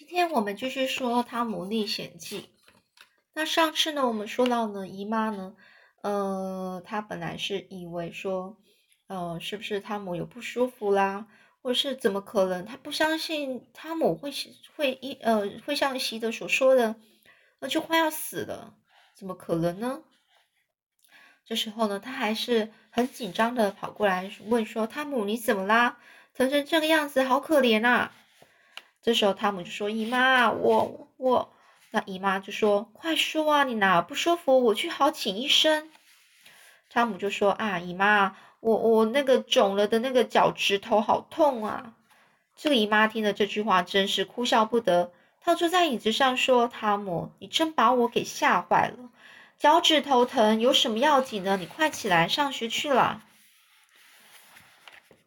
今天我们继续说《汤姆历险记》。那上次呢，我们说到呢，姨妈呢，呃，她本来是以为说，呃，是不是汤姆有不舒服啦，或是怎么可能？她不相信汤姆会会一呃会像希德所说的，那就快要死了，怎么可能呢？这时候呢，她还是很紧张的跑过来问说：“汤姆，你怎么啦？疼成这个样子，好可怜啊！”这时候汤姆就说：“姨妈，我我……”那姨妈就说：“快说啊，你哪不舒服？我去好请医生。”汤姆就说：“啊，姨妈，我我那个肿了的那个脚趾头好痛啊！”这个姨妈听了这句话，真是哭笑不得。她坐在椅子上说：“汤姆，你真把我给吓坏了。脚趾头疼有什么要紧呢？你快起来上学去了。”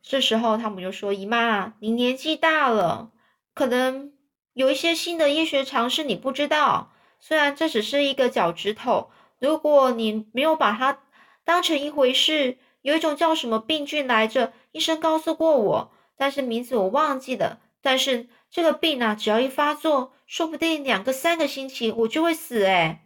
这时候汤姆就说：“姨妈，你年纪大了。”可能有一些新的医学常识你不知道，虽然这只是一个脚趾头，如果你没有把它当成一回事，有一种叫什么病菌来着？医生告诉过我，但是名字我忘记了。但是这个病啊，只要一发作，说不定两个三个星期我就会死哎。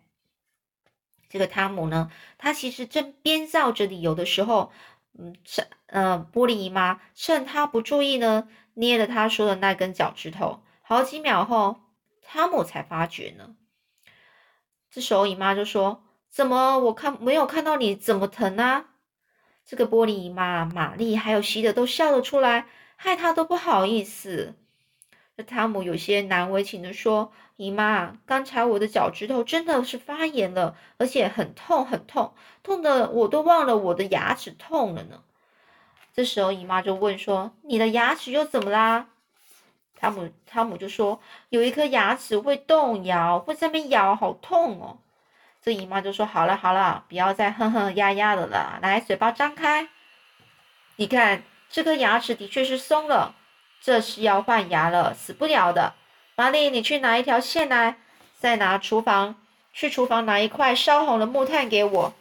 这个汤姆呢，他其实正编造着理由的时候，嗯，趁呃玻璃姨妈趁他不注意呢。捏着他说的那根脚趾头，好几秒后，汤姆才发觉呢。这时候姨妈就说：“怎么我看没有看到你怎么疼啊？”这个玻璃姨妈玛丽还有希德都笑了出来，害他都不好意思。这汤姆有些难为情的说：“姨妈，刚才我的脚趾头真的是发炎了，而且很痛很痛，痛的我都忘了我的牙齿痛了呢。”这时候，姨妈就问说：“你的牙齿又怎么啦？”汤姆汤姆就说：“有一颗牙齿会动摇，会在那边咬，好痛哦。”这姨妈就说：“好了好了，不要再哼哼呀呀的了，来，嘴巴张开。你看，这颗牙齿的确是松了，这是要换牙了，死不了的。玛丽，你去拿一条线来，再拿厨房去厨房拿一块烧红的木炭给我。”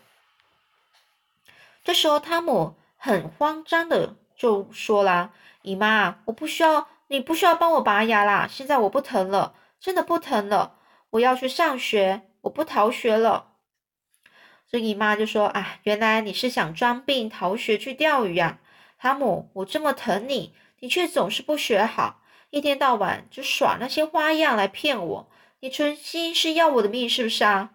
这时候，汤姆。很慌张的就说啦：“姨妈，我不需要，你不需要帮我拔牙啦。现在我不疼了，真的不疼了。我要去上学，我不逃学了。”这姨妈就说：“啊，原来你是想装病逃学去钓鱼啊，汤姆，我这么疼你，你却总是不学好，一天到晚就耍那些花样来骗我。你存心是要我的命是不是啊？”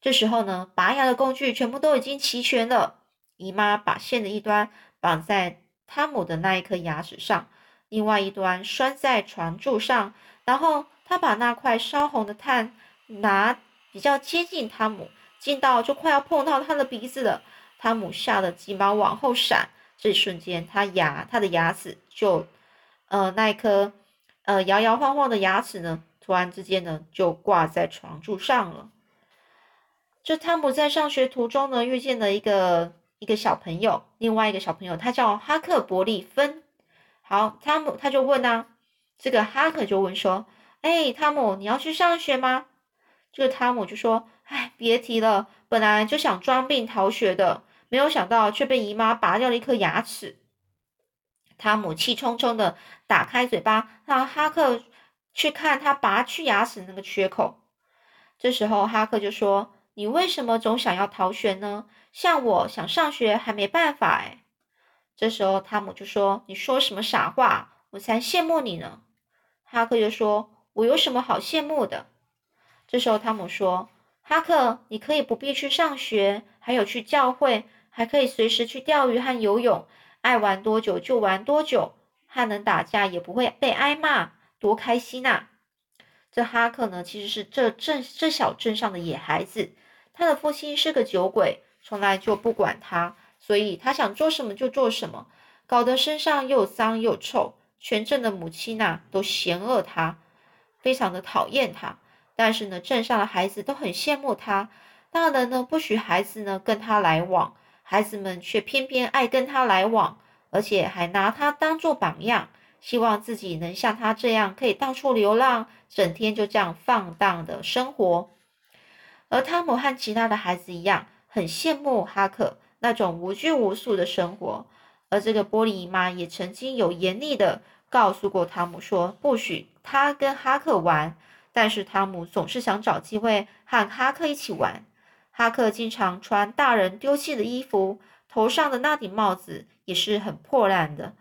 这时候呢，拔牙的工具全部都已经齐全了。姨妈把线的一端绑在汤姆的那一颗牙齿上，另外一端拴在床柱上，然后她把那块烧红的炭拿比较接近汤姆，近到就快要碰到他的鼻子了。汤姆吓得急忙往后闪，这一瞬间，他牙他的牙齿就，呃，那一颗呃摇摇晃晃的牙齿呢，突然之间呢就挂在床柱上了。这汤姆在上学途中呢，遇见了一个。一个小朋友，另外一个小朋友，他叫哈克伯利芬。好，汤姆他就问啊，这个哈克就问说：“哎，汤姆，你要去上学吗？”这个汤姆就说：“哎，别提了，本来就想装病逃学的，没有想到却被姨妈拔掉了一颗牙齿。”汤姆气冲冲的打开嘴巴，让哈克去看他拔去牙齿那个缺口。这时候哈克就说：“你为什么总想要逃学呢？”像我想上学还没办法哎，这时候汤姆就说：“你说什么傻话？我才羡慕你呢。”哈克就说：“我有什么好羡慕的？”这时候汤姆说：“哈克，你可以不必去上学，还有去教会，还可以随时去钓鱼和游泳，爱玩多久就玩多久，还能打架也不会被挨骂，多开心呐！”这哈克呢，其实是这镇这小镇上的野孩子，他的父亲是个酒鬼。从来就不管他，所以他想做什么就做什么，搞得身上又脏又臭。全镇的母亲呐都嫌恶他，非常的讨厌他。但是呢，镇上的孩子都很羡慕他，大人呢不许孩子呢跟他来往，孩子们却偏偏爱跟他来往，而且还拿他当做榜样，希望自己能像他这样可以到处流浪，整天就这样放荡的生活。而汤姆和其他的孩子一样。很羡慕哈克那种无拘无束的生活，而这个玻璃姨妈也曾经有严厉的告诉过汤姆说不许他跟哈克玩，但是汤姆总是想找机会和哈克一起玩。哈克经常穿大人丢弃的衣服，头上的那顶帽子也是很破烂的，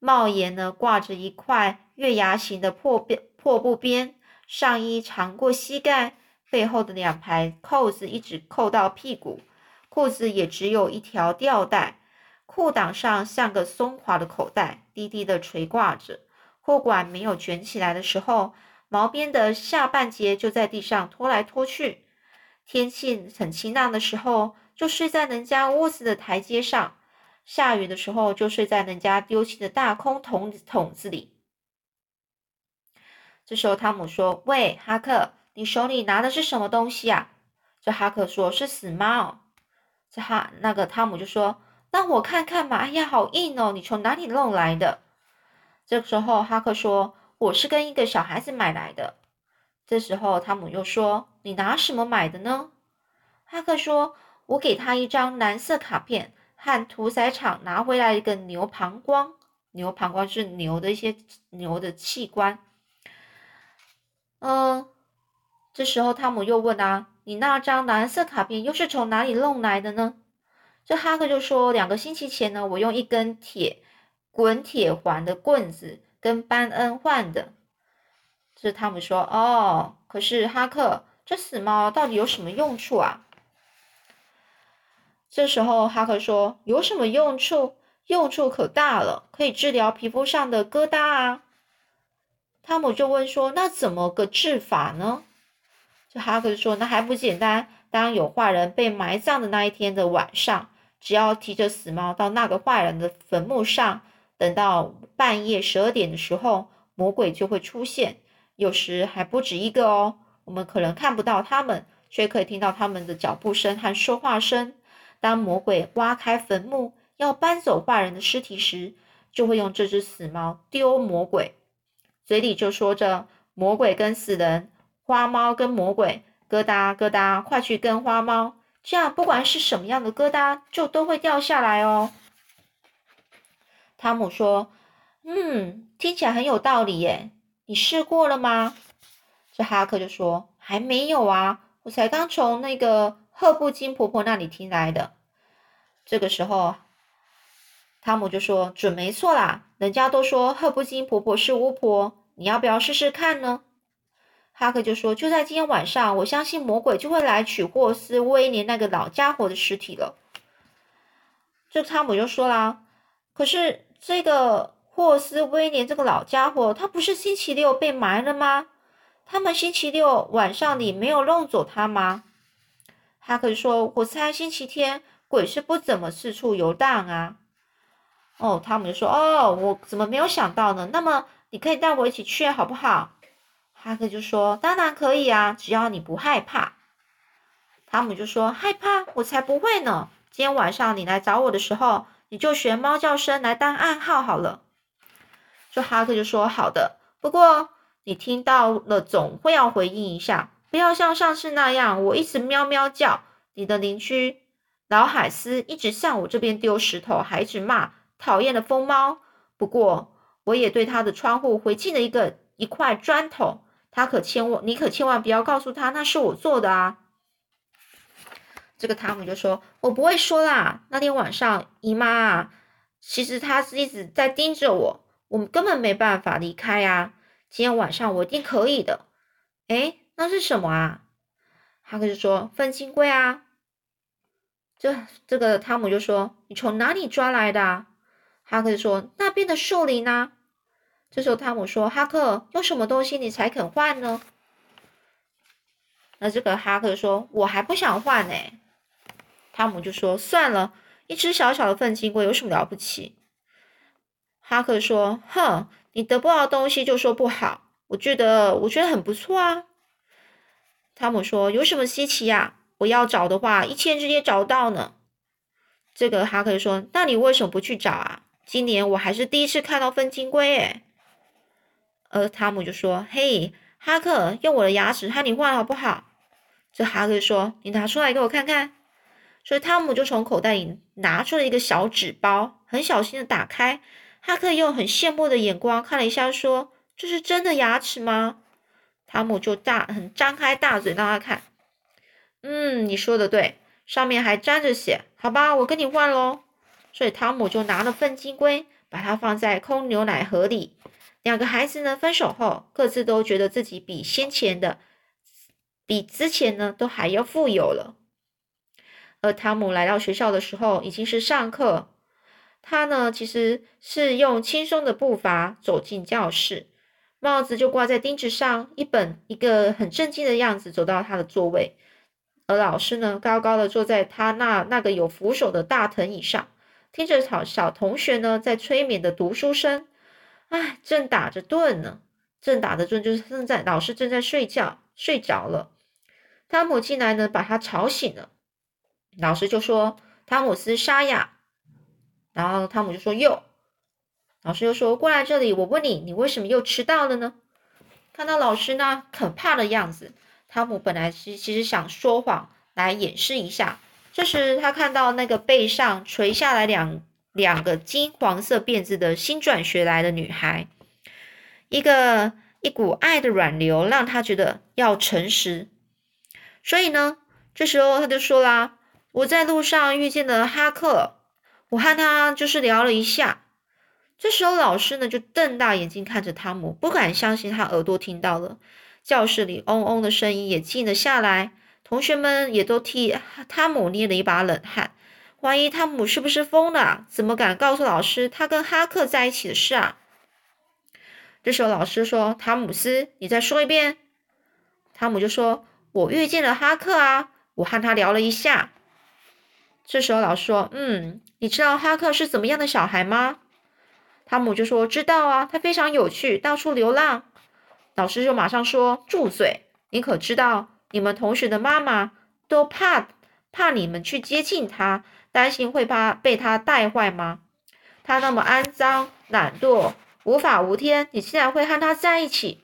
帽檐呢挂着一块月牙形的破边破布边，上衣长过膝盖，背后的两排扣子一直扣到屁股，裤子也只有一条吊带。裤裆上像个松垮的口袋，低低的垂挂着。裤管没有卷起来的时候，毛边的下半截就在地上拖来拖去。天气很晴朗的时候，就睡在人家屋子的台阶上；下雨的时候，就睡在人家丢弃的大空桶桶子里。这时候，汤姆说：“喂，哈克，你手里拿的是什么东西啊？”这哈克说：“是死猫。”这哈那个汤姆就说。让我看看嘛！哎呀，好硬哦！你从哪里弄来的？这时候哈克说：“我是跟一个小孩子买来的。”这时候汤姆又说：“你拿什么买的呢？”哈克说：“我给他一张蓝色卡片，和屠宰场拿回来一个牛膀胱。牛膀胱是牛的一些牛的器官。”嗯，这时候汤姆又问啊：“你那张蓝色卡片又是从哪里弄来的呢？”这哈克就说，两个星期前呢，我用一根铁滚铁环的棍子跟班恩换的。这汤姆说：“哦，可是哈克，这死猫到底有什么用处啊？”这时候哈克说：“有什么用处？用处可大了，可以治疗皮肤上的疙瘩啊。”汤姆就问说：“那怎么个治法呢？”这哈克说：“那还不简单，当有坏人被埋葬的那一天的晚上。”只要提着死猫到那个坏人的坟墓上，等到半夜十二点的时候，魔鬼就会出现。有时还不止一个哦。我们可能看不到他们，却可以听到他们的脚步声和说话声。当魔鬼挖开坟墓要搬走坏人的尸体时，就会用这只死猫丢魔鬼，嘴里就说着：“魔鬼跟死人，花猫跟魔鬼，疙瘩疙瘩，快去跟花猫。”这样，不管是什么样的疙瘩，就都会掉下来哦。汤姆说：“嗯，听起来很有道理耶。你试过了吗？”这哈克就说：“还没有啊，我才刚从那个赫布金婆婆那里听来的。”这个时候，汤姆就说：“准没错啦，人家都说赫布金婆婆是巫婆，你要不要试试看呢？”哈克就说：“就在今天晚上，我相信魔鬼就会来取霍斯威廉那个老家伙的尸体了。”这汤姆就说啦：“可是这个霍斯威廉这个老家伙，他不是星期六被埋了吗？他们星期六晚上你没有弄走他吗？”哈克说：“我猜星期天鬼是不怎么四处游荡啊。”哦，汤姆就说：“哦，我怎么没有想到呢？那么你可以带我一起去好不好？”哈克就说：“当然可以啊，只要你不害怕。”汤姆就说：“害怕？我才不会呢！今天晚上你来找我的时候，你就学猫叫声来当暗号好了。”这哈克就说：“好的，不过你听到了总会要回应一下，不要像上次那样，我一直喵喵叫。你的邻居老海斯一直向我这边丢石头，还一直骂讨厌的疯猫。不过我也对他的窗户回敬了一个一块砖头。”他可千万，你可千万不要告诉他那是我做的啊！这个汤姆就说：“我不会说啦。那天晚上姨妈啊，其实她是一直在盯着我，我们根本没办法离开呀。今天晚上我一定可以的。”哎，那是什么啊？哈克就说：“粪金龟啊！”这这个汤姆就说：“你从哪里抓来的？”哈克就说：“那边的树林呢。”这时候，汤姆说：“哈克，用什么东西你才肯换呢？”那这个哈克说：“我还不想换呢。”汤姆就说：“算了，一只小小的粪金龟有什么了不起？”哈克说：“哼，你得不到东西就说不好，我觉得我觉得很不错啊。”汤姆说：“有什么稀奇呀？我要找的话，一天之间找到呢。”这个哈克说：“那你为什么不去找啊？今年我还是第一次看到粪金龟，诶。而汤姆就说：“嘿，哈克，用我的牙齿和你换好不好？”这哈克说：“你拿出来给我看看。”所以汤姆就从口袋里拿出了一个小纸包，很小心的打开，哈克用很羡慕的眼光看了一下，说：“这是真的牙齿吗？”汤姆就大很张开大嘴让他看。嗯，你说的对，上面还沾着血。好吧，我跟你换喽。所以汤姆就拿了份金龟，把它放在空牛奶盒里。两个孩子呢，分手后各自都觉得自己比先前的、比之前呢都还要富有了。而汤姆来到学校的时候，已经是上课。他呢，其实是用轻松的步伐走进教室，帽子就挂在钉子上，一本一个很震惊的样子走到他的座位。而老师呢，高高的坐在他那那个有扶手的大藤椅上，听着小小同学呢在催眠的读书声。哎，正打着盹呢，正打着盹，就是正在老师正在睡觉，睡着了。汤姆进来呢，把他吵醒了。老师就说：“汤姆斯沙哑。”然后汤姆就说：“又。”老师又说：“过来这里，我问你，你为什么又迟到了呢？”看到老师那可怕的样子，汤姆本来是其实想说谎来掩饰一下。这时他看到那个背上垂下来两。两个金黄色辫子的新转学来的女孩，一个一股爱的软流让他觉得要诚实，所以呢，这时候他就说啦：“我在路上遇见了哈克，我和他就是聊了一下。”这时候老师呢就瞪大眼睛看着汤姆，不敢相信他耳朵听到了。教室里嗡嗡的声音也静了下来，同学们也都替汤姆捏了一把冷汗。怀疑汤姆是不是疯了？怎么敢告诉老师他跟哈克在一起的事啊？这时候老师说：“汤姆斯，你再说一遍。”汤姆就说：“我遇见了哈克啊，我和他聊了一下。”这时候老师说：“嗯，你知道哈克是怎么样的小孩吗？”汤姆就说：“知道啊，他非常有趣，到处流浪。”老师就马上说：“住嘴！你可知道你们同学的妈妈都怕怕你们去接近他？”担心会怕被他带坏吗？他那么肮脏、懒惰、无法无天，你竟然会和他在一起？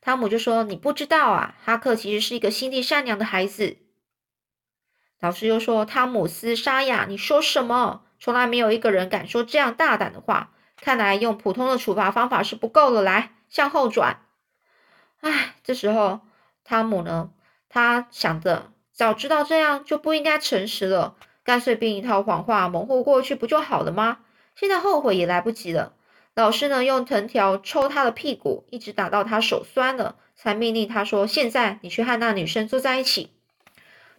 汤姆就说：“你不知道啊，哈克其实是一个心地善良的孩子。”老师又说：“汤姆斯沙哑，你说什么？从来没有一个人敢说这样大胆的话。看来用普通的处罚方法是不够了。来，向后转。”唉，这时候汤姆呢，他想着。早知道这样就不应该诚实了，干脆编一套谎话蒙混过去不就好了吗？现在后悔也来不及了。老师呢用藤条抽他的屁股，一直打到他手酸了，才命令他说：“现在你去和那女生坐在一起。”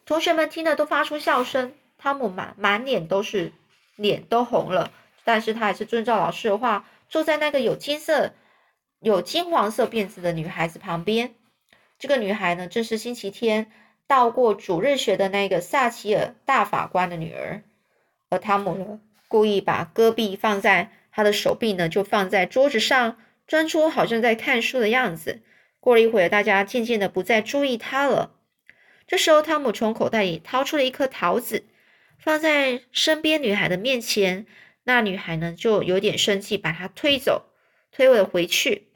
同学们听了都发出笑声。汤姆满满脸都是脸都红了，但是他还是遵照老师的话，坐在那个有金色、有金黄色辫子的女孩子旁边。这个女孩呢，正是星期天。到过主日学的那个萨奇尔大法官的女儿，而汤姆呢，故意把戈壁放在他的手臂呢，就放在桌子上，装出好像在看书的样子。过了一会儿，大家渐渐的不再注意他了。这时候，汤姆从口袋里掏出了一颗桃子，放在身边女孩的面前。那女孩呢，就有点生气，把他推走，推了回去。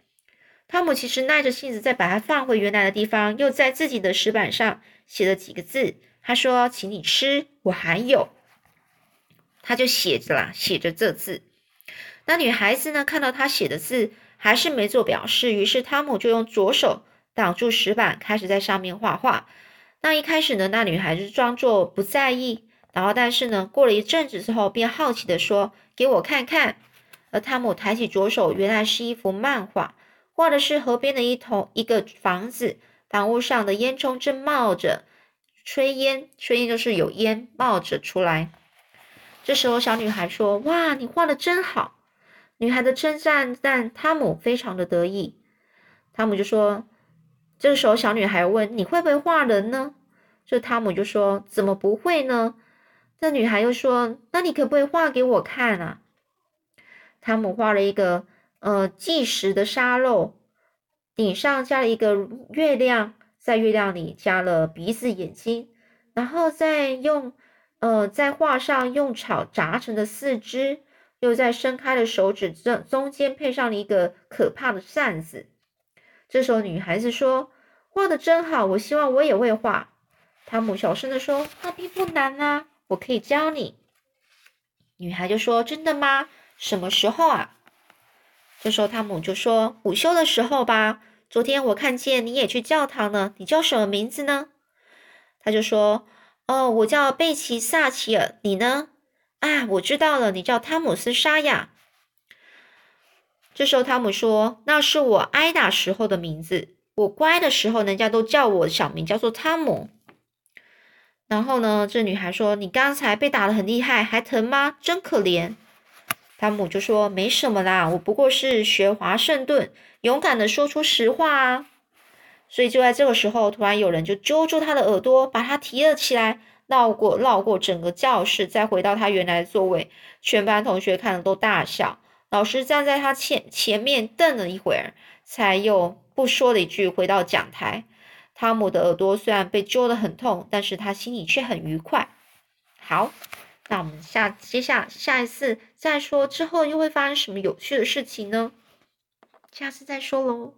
汤姆其实耐着性子再把它放回原来的地方，又在自己的石板上写了几个字。他说：“请你吃，我还有。”他就写着啦，写着这字。那女孩子呢，看到他写的字，还是没做表示。于是汤姆就用左手挡住石板，开始在上面画画。那一开始呢，那女孩子装作不在意，然后但是呢，过了一阵子之后，便好奇的说：“给我看看。”而汤姆抬起左手，原来是一幅漫画。画的是河边的一头一个房子，房屋上的烟囱正冒着炊烟，炊烟就是有烟冒着出来。这时候，小女孩说：“哇，你画的真好！”女孩的称赞让汤姆非常的得意。汤姆就说：“这个时候，小女孩问：‘你会不会画人呢？’这汤姆就说：‘怎么不会呢？’这女孩又说：‘那你可不可以画给我看啊？’汤姆画了一个。呃，计时的沙漏，顶上加了一个月亮，在月亮里加了鼻子、眼睛，然后再用呃，在画上用草扎成的四肢，又在伸开的手指中中间配上了一个可怕的扇子。这时候，女孩子说：“画的真好，我希望我也会画。”汤姆小声的说：“那并不难啊，我可以教你。”女孩就说：“真的吗？什么时候啊？”这时候汤姆就说：“午休的时候吧。昨天我看见你也去教堂了。你叫什么名字呢？”他就说：“哦，我叫贝奇·萨奇尔。你呢？啊，我知道了，你叫汤姆斯·沙亚。”这时候汤姆说：“那是我挨打时候的名字。我乖的时候，人家都叫我小名叫做汤姆。”然后呢，这女孩说：“你刚才被打的很厉害，还疼吗？真可怜。”汤姆就说：“没什么啦，我不过是学华盛顿，勇敢的说出实话啊。”所以就在这个时候，突然有人就揪住他的耳朵，把他提了起来，绕过绕过整个教室，再回到他原来的座位。全班同学看了都大笑。老师站在他前前面瞪了一会儿，才又不说了一句，回到讲台。汤姆的耳朵虽然被揪得很痛，但是他心里却很愉快。好，那我们下接下下一次再说，之后又会发生什么有趣的事情呢？下次再说喽。